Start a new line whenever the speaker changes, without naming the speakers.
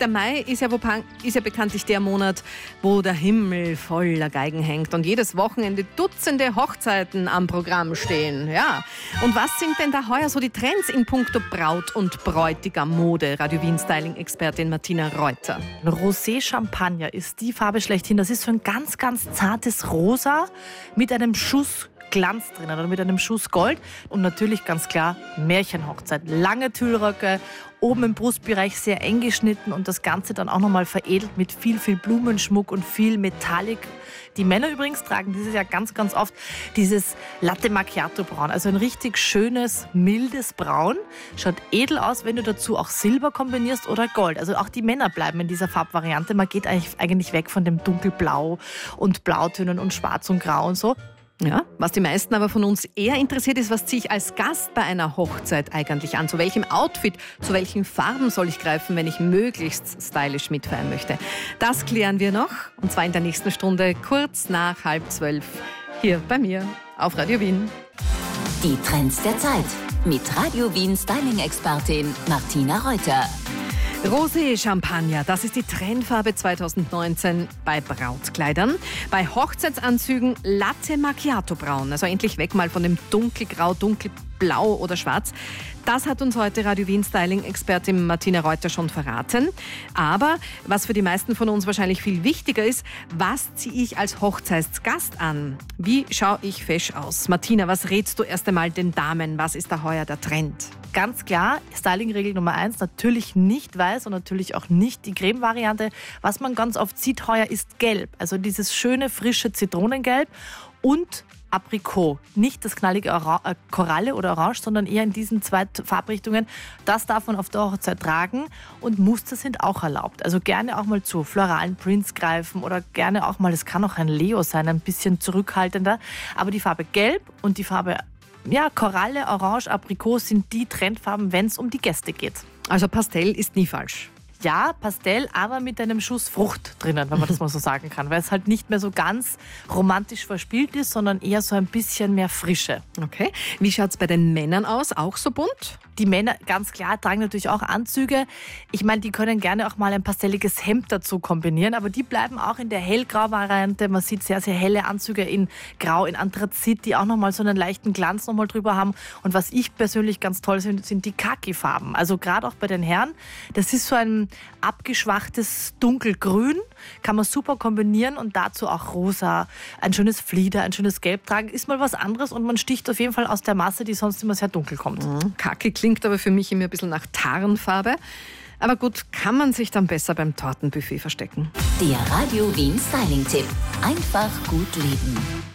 Der Mai ist ja, ist ja, bekanntlich der Monat, wo der Himmel voller Geigen hängt und jedes Wochenende Dutzende Hochzeiten am Programm stehen. Ja. Und was sind denn da heuer so die Trends in puncto Braut- und Bräutigam-Mode? Radio Wien Styling-Expertin Martina Reuter.
Rosé Champagner ist die Farbe schlechthin. Das ist so ein ganz, ganz zartes Rosa mit einem Schuss Glanz drinnen oder mit einem Schuss Gold. Und natürlich ganz klar Märchenhochzeit. Lange Tüllröcke, oben im Brustbereich sehr eng geschnitten und das Ganze dann auch nochmal veredelt mit viel, viel Blumenschmuck und viel Metallic. Die Männer übrigens tragen dieses Jahr ganz, ganz oft dieses Latte Macchiato Braun. Also ein richtig schönes, mildes Braun. Schaut edel aus, wenn du dazu auch Silber kombinierst oder Gold. Also auch die Männer bleiben in dieser Farbvariante. Man geht eigentlich weg von dem Dunkelblau und Blautönen und Schwarz und Grau und so.
Ja, was die meisten aber von uns eher interessiert ist, was ziehe ich als Gast bei einer Hochzeit eigentlich an? Zu welchem Outfit, zu welchen Farben soll ich greifen, wenn ich möglichst stylisch mitfeiern möchte? Das klären wir noch und zwar in der nächsten Stunde kurz nach halb zwölf hier bei mir auf Radio Wien.
Die Trends der Zeit mit Radio Wien Styling-Expertin Martina Reuter.
Rosé Champagner, das ist die Trendfarbe 2019 bei Brautkleidern. Bei Hochzeitsanzügen Latte Macchiato Braun, also endlich weg mal von dem dunkelgrau, dunkelblau oder schwarz. Das hat uns heute Radio Wien Styling-Expertin Martina Reuter schon verraten. Aber was für die meisten von uns wahrscheinlich viel wichtiger ist, was ziehe ich als Hochzeitsgast an? Wie schaue ich fesch aus? Martina, was rätst du erst einmal den Damen? Was ist da heuer der Trend?
Ganz klar, Styling-Regel Nummer eins, natürlich nicht weiß und natürlich auch nicht die Creme-Variante. Was man ganz oft sieht heuer ist gelb, also dieses schöne, frische Zitronengelb und Aprikot. Nicht das knallige Ora äh, Koralle oder Orange, sondern eher in diesen zwei Farbrichtungen. Das darf man auf der Hochzeit tragen und Muster sind auch erlaubt. Also gerne auch mal zu floralen Prints greifen oder gerne auch mal, es kann auch ein Leo sein, ein bisschen zurückhaltender. Aber die Farbe Gelb und die Farbe ja, Koralle, Orange, Aprikot sind die Trendfarben, wenn es um die Gäste geht.
Also Pastell ist nie falsch
ja, Pastell, aber mit einem Schuss Frucht drinnen, wenn man das mal so sagen kann, weil es halt nicht mehr so ganz romantisch verspielt ist, sondern eher so ein bisschen mehr Frische.
Okay. Wie schaut es bei den Männern aus? Auch so bunt?
Die Männer, ganz klar, tragen natürlich auch Anzüge. Ich meine, die können gerne auch mal ein pastelliges Hemd dazu kombinieren, aber die bleiben auch in der hellgrau-Variante. Man sieht sehr, sehr helle Anzüge in Grau, in Anthrazit, die auch nochmal so einen leichten Glanz nochmal drüber haben. Und was ich persönlich ganz toll finde, sind die Khaki-Farben. Also gerade auch bei den Herren. Das ist so ein abgeschwachtes Dunkelgrün, kann man super kombinieren und dazu auch rosa, ein schönes Flieder, ein schönes Gelb tragen. Ist mal was anderes und man sticht auf jeden Fall aus der Masse, die sonst immer sehr dunkel kommt.
Mhm. Kaki klingt aber für mich immer ein bisschen nach Tarnfarbe. Aber gut, kann man sich dann besser beim Tortenbuffet verstecken.
Der Radio Wien Styling-Tipp. Einfach gut leben.